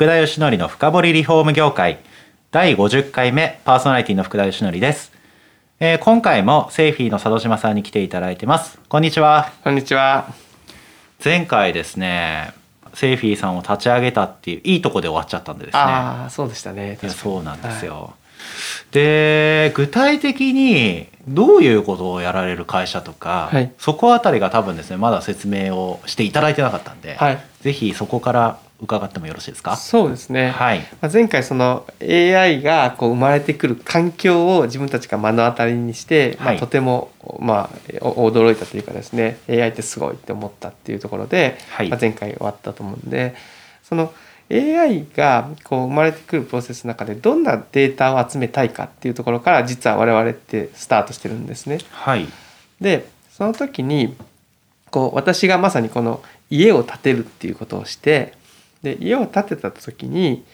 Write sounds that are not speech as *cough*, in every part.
福田義則の深掘りリフォーム業界。第50回目パーソナリティの福田義則です、えー今回もセイフィーの佐渡島さんに来ていただいてます。こんにちは。こんにちは。前回ですねセイフィーさんを立ち上げたっていういいとこで終わっちゃったんでですね。ああ、そうでしたね。そうなんですよ、で具体的にどういうことをやられる会社とか、はい。そこあたりが多分ですねまだ説明をしていただいてなかったんで、はい。ぜひそこから伺ってもよろしいですか？そうですね。はい。まあ前回その AI がこう生まれてくる環境を自分たちが目の当たりにして、まあ、はいとてもまあお驚いたというかですね AI ってすごいって思ったっていうところで、はい。まあ、前回終わったと思うんでその AI がこう生まれてくるプロセスの中でどんなデータを集めたいかっていうところから実は我々ってスタートしてるんですね。はい。でその時にこう私がまさにこの家を建てるっていうことをしてで家を建てた時に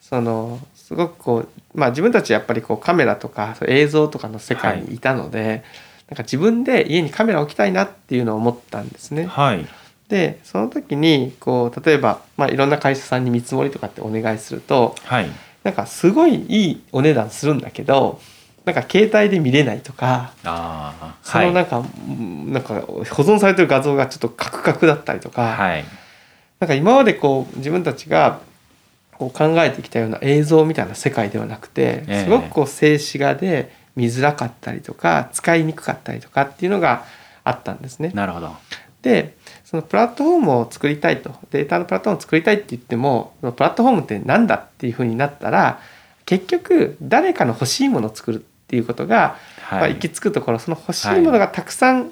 そのすごくこう、まあ、自分たちやっぱりこうカメラとか映像とかの世界にいたので、なんか自分で家にカメラを置きたいなっていうのを思ったんですね。はいでその時にこう例えば、まあ、いろんな会社さんに見積もりとかってお願いするとはいなんかすごいいいお値段するんだけどなんか携帯で見れないとか。ああそのなんか、うんなんか保存されてる画像がちょっとカクカクだったりとか、はいなんか今までこう自分たちがこう考えてきたような映像みたいな世界ではなくて、ええ。すごくこう静止画で見づらかったりとか使いにくかったりとかっていうのがあったんですね。なるほど。でそのプラットフォームを作りたいとデータのプラットフォームを作りたいって言ってもプラットフォームって何だっていうふうになったら結局誰かの欲しいものを作るっていうことがまあ、はい行き着くところその欲しいものがたくさん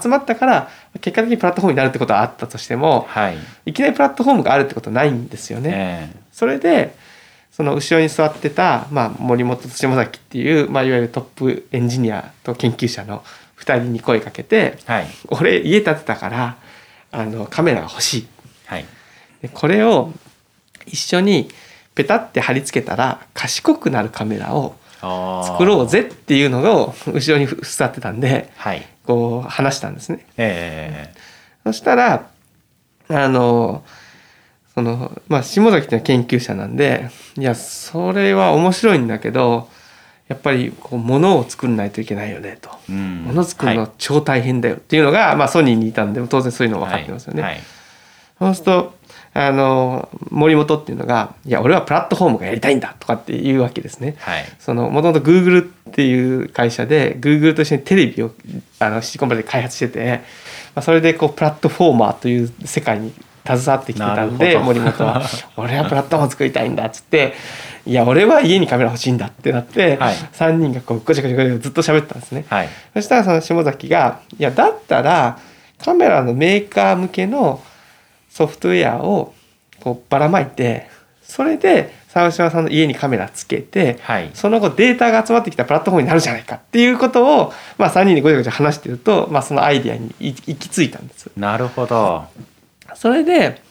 集まったから、結果的にプラットフォームになるってことはあったとしてもはい。いきなりプラットフォームがあるってことはないんですよね。えそれでその後ろに座ってた、まあ、森本と下崎っていう、まあ、いわゆるトップエンジニアと研究者の2人に声かけてえはい「俺家建てたからあのカメラが欲しい」はい。でこれを一緒にペタって貼り付けたら賢くなるカメラを作ろうぜっていうのを後ろに座ってたんではいこう話したんですね。えそしたらあのそのまあ下崎っていうのは研究者なんでいやそれは面白いんだけどやっぱりこう物を作んないといけないよねと。えうん物作るはいの超大変だよっていうのが、まあ、ソニーにいたんで当然そういうの分かってますよね。はいはいそうするとあの森本っていうのが「いや俺はプラットフォームがやりたいんだ」とかって言うわけですね。はい。そのもともと Google っていう会社で Google と一緒にテレビをあのシリコンバレーで開発してて、まあ、それでこうプラットフォーマーという世界に携わってきてたんで森本は「俺はプラットフォーム作りたいんだ」っつって「いや俺は家にカメラ欲しいんだ」ってなって、はい。3人がこうごちゃごちゃごちゃずっと喋ったんですね。はい。そしたらその下崎が「いやだったらカメラのメーカー向けのソフトウェアをこうばらまいてそれで沢島さんの家にカメラつけてはい。その後データが集まってきたプラットフォームになるじゃないかっていうことを、まあ、3人でごちゃごちゃ話してると、まあ、そのアイディアにい行き着いたんです。なるほど。それで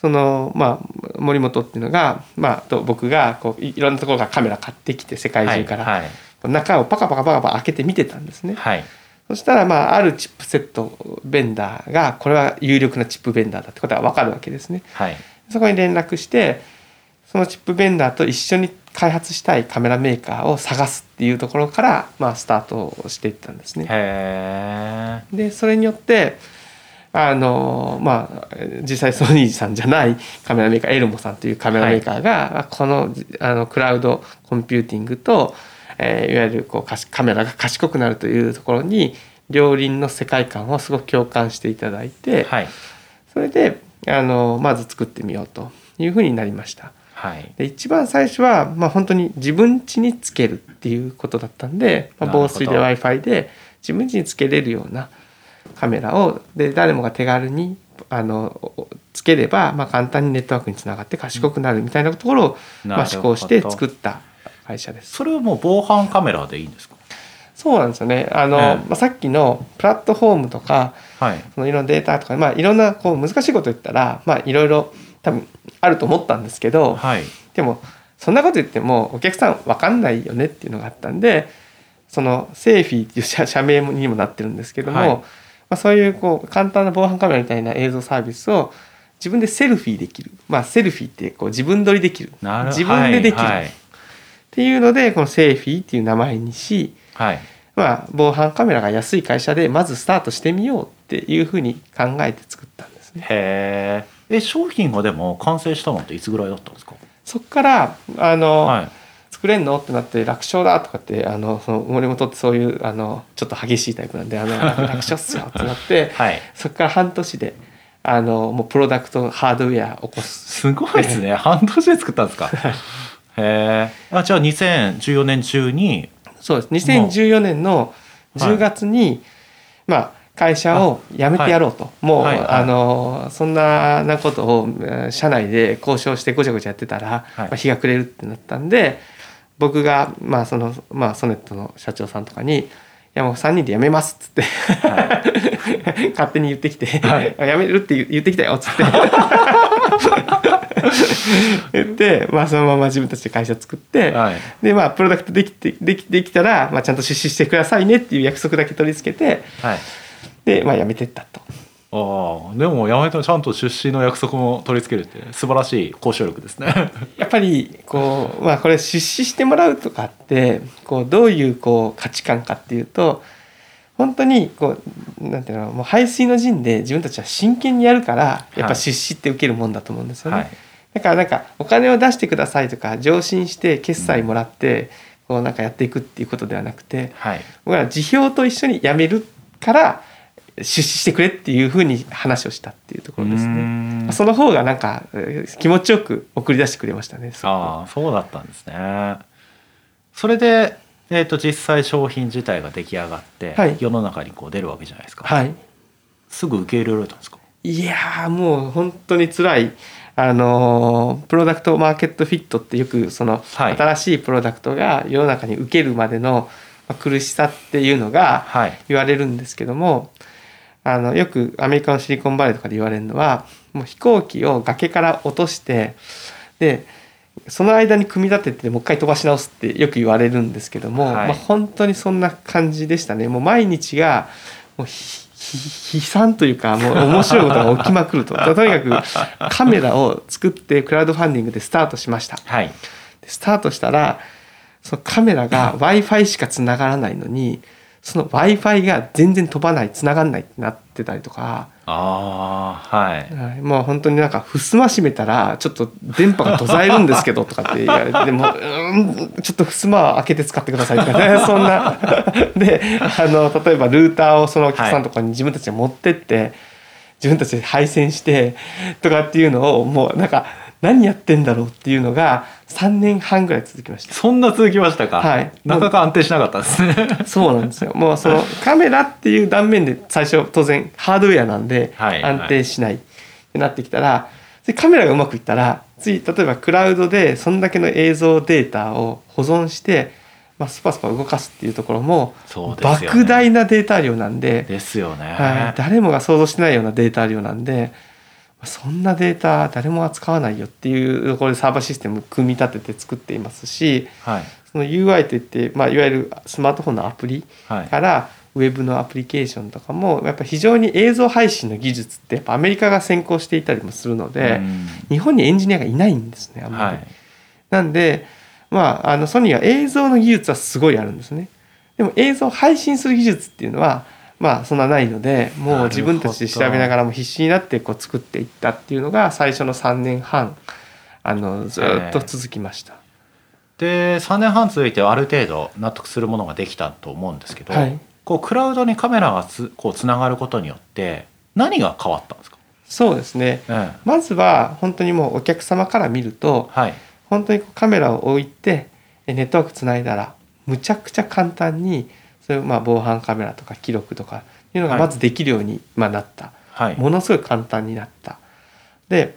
そのまあ森本っていうのが、まあ、と僕がこういいろんなところからカメラ買ってきて世界中から、はいはい。中をパカパカパカパカ開けて見てたんですね。はいそしたら、まあ、あるチップセットベンダーが、これは有力なチップベンダーだってことが分かるわけですね。はいそこに連絡して、そのチップベンダーと一緒に開発したいカメラメーカーを探すっていうところから、まあ、スタートをしていったんですね。で、それによって、あのまあ実際ソニーさんじゃないカメラメーカーエルモさんというカメラメーカーが、このあのクラウドコンピューティングと、えーいわゆるこうかしカメラが賢くなるというところに両輪の世界観をすごく共感していただいて、はい。それであのまず作ってみようというふうになりました。はい。で一番最初は、まあ、本当に自分家につけるっていうことだったんで、まあ、防水で w i f i で自分家につけれるようなカメラをで誰もが手軽にあのつければ、まあ、簡単にネットワークにつながって賢くなるみたいなところを、まあ、なるほど。思考して作った会社です。それはもう防犯カメラでいいんですか？そうなんですよね。あの、ええ。まあ、さっきのプラットフォームとかはい。そのいろんなデータとか、まあ、いろんなこう難しいこと言ったら、まあ、いろいろ多分あると思ったんですけど、はい。でもそんなこと言ってもお客さん分かんないよねっていうのがあったんでそのセーフィーっていう社社名にもなってるんですけども、はい。まあ、そういうこう簡単な防犯カメラみたいな映像サービスを自分でセルフィーできる、まあ、セルフィーってこう自分撮りできる。なる自分でできる。はいはいっていうのでこのセーフィーっていう名前にし、はい。まあ、防犯カメラが安い会社でまずスタートしてみようっていうふうに考えて作ったんですね。へええ商品がでも完成したのっていつぐらいだったんですか？そっからあの、はい。作れんの？ってなって楽勝だとかってあのその森本ってそういうあのちょっと激しいタイプなんであの *laughs* 楽勝っすよってなってはい。そこから半年であのもうプロダクトハードウェアを起こす。すごいですね。半年で作ったんですか？*laughs* へえあじゃあ2014年中にそうです。2014年の10月に、まあ会社を辞めてやろうと、もう、はいはい。あのそんななことをえー社内で交渉してごちゃごちゃやってたら、はい。まあ、日が暮れるってなったんで僕が、まあそのまあ、ソネットの社長さんとかに「いやもう3人で辞めます」っつって、は *laughs* 勝手に言ってきて「はい。*laughs* 辞めるって言言ってきたよ」っつって *laughs* 言って、まあ、そのまま自分たちで会社作って、はい。でまあプロダクトできてできできたら、まあ、ちゃんと出資してくださいねっていう約束だけ取り付けてはい。で、まあ、辞めてったと。ああでもやめてもちゃんと出資の約束も取り付けるって素晴らしい交渉力ですね。*laughs* やっぱりこう、まあ、これ出資してもらうとかってこうどういうこう価値観かっていうと本当にこうなんていうのもう排水の陣で自分たちは真剣にやるからやっぱ出資って受けるもんだと思うんですよね。はいだからなんかお金を出してくださいとか上申して決済もらってこうなんかやっていくっていうことではなくてはい僕ら辞表と一緒に辞めるから出資してくれっていうふうに話をしたっていうところですね。んその方がなんかえー気持ちよく送り出してくれましたね。ああそうだったんですねそれで、えー、と実際商品自体が出来上がって、はい世の中にこう出るわけじゃないですか、はい。すぐ受け入れられたんですか？いやーもう本当に辛い。あのープロダクトマーケットフィットってよくそのはい。新しいプロダクトが世の中に受けるまでのまあ苦しさっていうのがはい。言われるんですけどもあのよくアメリカのシリコンバレーとかで言われるのはもう飛行機を崖から落としてでその間に組み立ててもう一回飛ばし直すってよく言われるんですけども、はい。まあ、本当にそんな感じでしたね。もう毎日がもう悲惨というかもう面白いことが起きまくると。とにかくカメラを作ってクラウドファンディングでスタートしました。はい。でスタートしたらそのカメラが w i f i しか繋がらないのにその w i f i が全然飛ばない繋がんないってなってたりとか、ああはい。はい。もう本当になんか襖閉めたらちょっと電波が途絶えるんですけどとかって言われてでもうーんちょっと襖開けて使ってくださいとかね *laughs* そんな。であの例えばルーターをそのお客さんのところに自分たちで持ってって、自分たちで配線してとかっていうのをもうなんか何やってんだろうっていうのが3年半ぐらい続きました。そんな続きましたか、はいなかなか安定しなかったですね *laughs* そうなんですよ。もうそのカメラっていう断面で最初当然ハードウェアなんで安定しないってなってきたら、でカメラがうまくいったら次例えばクラウドでそんだけの映像データを保存して、まあ、スパスパ動かすっていうところもね莫大なデータ量なんで、ですよね、はい、誰もが想像してないようなデータ量なんで。そんなデータ誰も扱わないよっていうところでサーバーシステム組み立てて作っていますしはいその UI といって、まあ、いわゆるスマートフォンのアプリはいからウェブのアプリケーションとかもやっぱ非常に映像配信の技術ってやっぱアメリカが先行していたりもするので、うん日本にエンジニアがいないんですねあんまり。はいなんで、まあ、あのソニーは映像の技術はすごいあるんですね。でも映像を配信する技術っていうのはまあそんなないのでもう自分たちで調べながらも必死になってこう作っていったっていうのが最初の3年半あのずっと続きました。で3年半続いてある程度納得するものができたと思うんですけど、はい。こうクラウドにカメラがつこうつながることによって何が変わったんですか、そうですね。ええ。まずは本当にもうお客様から見るとはい。本当にカメラを置いてえネットワークつないだらむちゃくちゃ簡単にそういうまあ防犯カメラとか記録とかいうのがはい。まずできるようにまあなった、はい。ものすごい簡単になった。で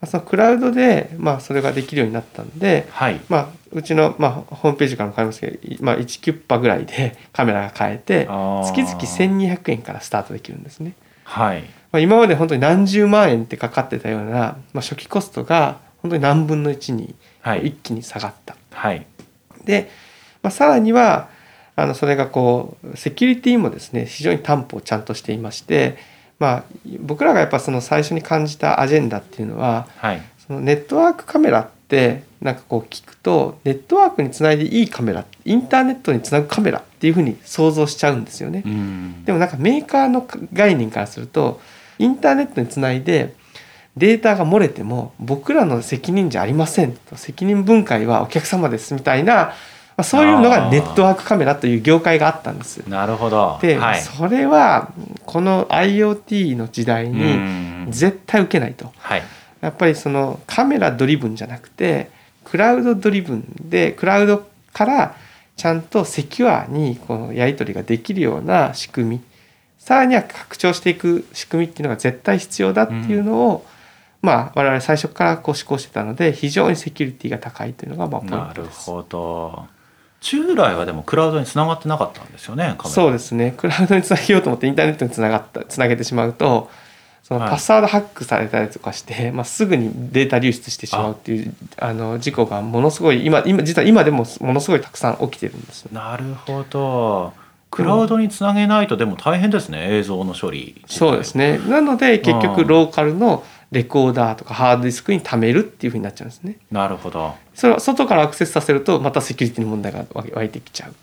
まあそのクラウドで、まあ、それができるようになったんで、はい。まあ、うちの、まあ、ホームページからも買いますけど、いまあ、1キュッパぐらいで *laughs* カメラが買えて月々1200円からスタートできるんですね。はい。まあ、今まで本当に何十万円ってかかってたような、まあ、初期コストが本当に何分の1にはい。一気に下がった。はい。で、まあ、さらにはあのそれがこうセキュリティもですね非常に担保をちゃんとしていまして、まあ、僕らがやっぱその最初に感じたアジェンダっていうのははいそのネットワークカメラってなんかこう聞くとネットワークにつないでいいカメラインターネットにつなぐカメラっていうふうに想像しちゃうんですよね。うんでもなんかメーカーの概念からするとインターネットにつないでデータが漏れても僕らの責任じゃありませんと責任分解はお客様ですみたいな、まあ、そういうのがネットワークカメラという業界があったんです。なるほど。で、はい。それはこの IoT の時代うにん。絶対受けないと。はい。やっぱりそのカメラドリブンじゃなくてクラウドドリブンでクラウドからちゃんとセキュアにこのやり取りができるような仕組み。さらには拡張していく仕組みっていうのが絶対必要だっていうのを、まあ我々最初からこう思考してたので非常にセキュリティが高いというのがまあポインなるトです。ほど従来はでもクラウドにつながってなかったんですよねそうですね。クラウドにつなげようと思ってインターネットにつながったつなげてしまうとそのはい。パスワードハックされたりとかして、まあ、すぐにデータ流出してしまうっていうあの事故がものすごい今今実は今でもものすごいたくさん起きてるんですよね。なるほど。クラウドにつなげないとでも大変ですね映像の処理そうですね。なので結局ローカルのレコーダーとかハードディスクに貯めるっていうふうになっちゃうんですね。なるほどそれを外からアクセスさせるとまたセキュリティの問題が湧いてきちゃう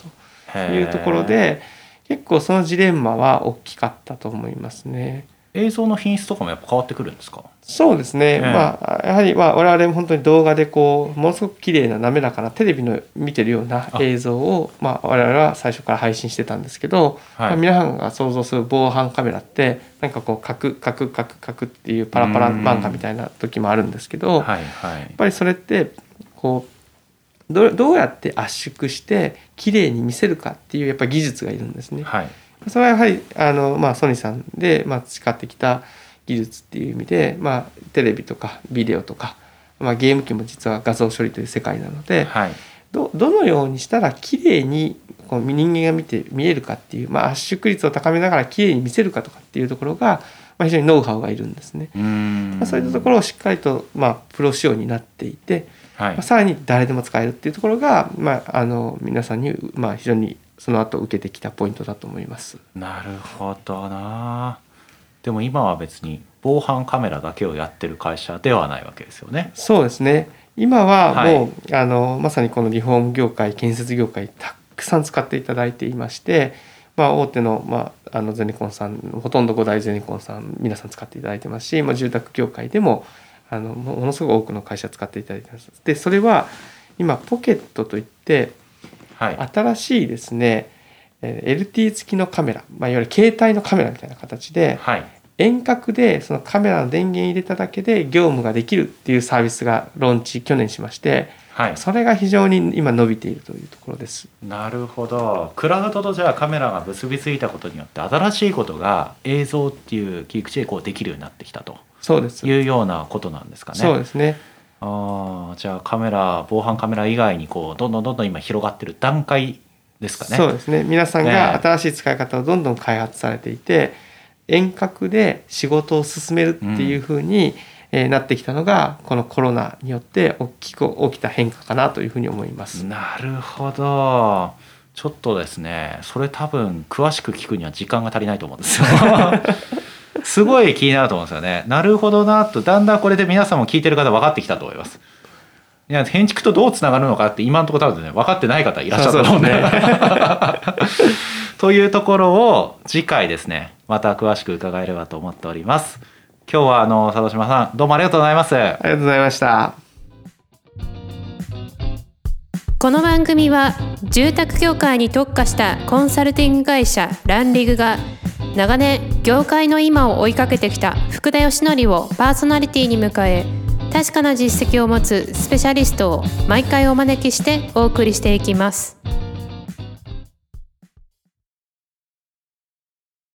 というところで結構そのジレンマは大きかったと思いますね。映像の品質とかもやっぱ変わってくるんですか？そうですね、ええ。まあやはりまあ我々も本当に動画でこうものすごく綺麗な滑らかなテレビの見てるようなあ。映像をまあ我々は最初から配信してたんですけど、はい。まあ皆さんが想像する防犯カメラってなんかこうカクカクカクカクっていうパラパラ漫画みたいな時もあるんですけど、やっはいはい。ぱりそれってこうどどうやって圧縮して綺麗に見せるかっていうやっぱり技術がいるんですね。はいそれはやはりあの、まあ、ソニーさんで、まあ、培ってきた技術っていう意味で、まあ、テレビとかビデオとか、まあ、ゲーム機も実は画像処理という世界なのではい。どどのようにしたら綺麗にこう人間が見て見えるかっていう、まあ、圧縮率を高めながら綺麗に見せるかとかっていうところが、まあ、非常にノウハウがいるんですね。うーん。まあ、そういったところをしっかりと、まあ、プロ仕様になっていて、はい。まあ、さらに誰でも使えるっていうところが、まあ、あの皆さんに、まあ、非常にその後受けてきたポイントだと思います。なるほどなでも今は別に防犯カメラだけをやってる会社ではないわけですよねそうですね今ははいもう、あのまさにこのリフォーム業界建設業界たくさん使っていただいていまして、まあ、大手の,、まあ、あのゼネコンさんほとんど5大ゼネコンさん皆さん使っていただいてますし、まあ、住宅業界でもあのものすごく多くの会社使っていただいてます。でそれは今ポケットといってはい新しいですねえー LT 付きのカメラ、まあ、いわゆる携帯のカメラみたいな形ではい遠隔でそのカメラの電源入れただけで業務ができるっていうサービスがローンチ去年しましてはいそれが非常に今伸びているというところです。なるほどクラウドとじゃあカメラが結びついたことによって新しいことが映像っていう切り口でこうできるようになってきたとそうです。いうようなことなんですかね。そうですね。ああじゃあカメラ防犯カメラ以外にこうどんどんどんどん今広がってる段階ですかね。そうですね。皆さんねが新しい使い方をどんどん開発されていて、遠隔で仕事を進めるっていうふうに、えーなってきたのがこのコロナによって大きく起きた変化かなというふうに思います。なるほどちょっとですねそれ多分詳しく聞くには時間が足りないと思うんですよ *laughs* すごい気になると思うんですよね。なるほどなとだんだんこれで皆さんも聞いてる方分かってきたと思います。いや建築とどうつながるのかって今のところ多分ね分かってない方いらっしゃると思うんで。そう *laughs* というところを次回ですねまた詳しく伺えればと思っております。今日はあの佐渡島さんどうもありがとうございます。ありがとうございました。この番組は住宅業界に特化したコンサルティング会社ランリグが長年業界の今を追いかけてきた福田義則をパーソナリティに迎え確かな実績を持つスペシャリストを毎回お招きしてお送りしていきます。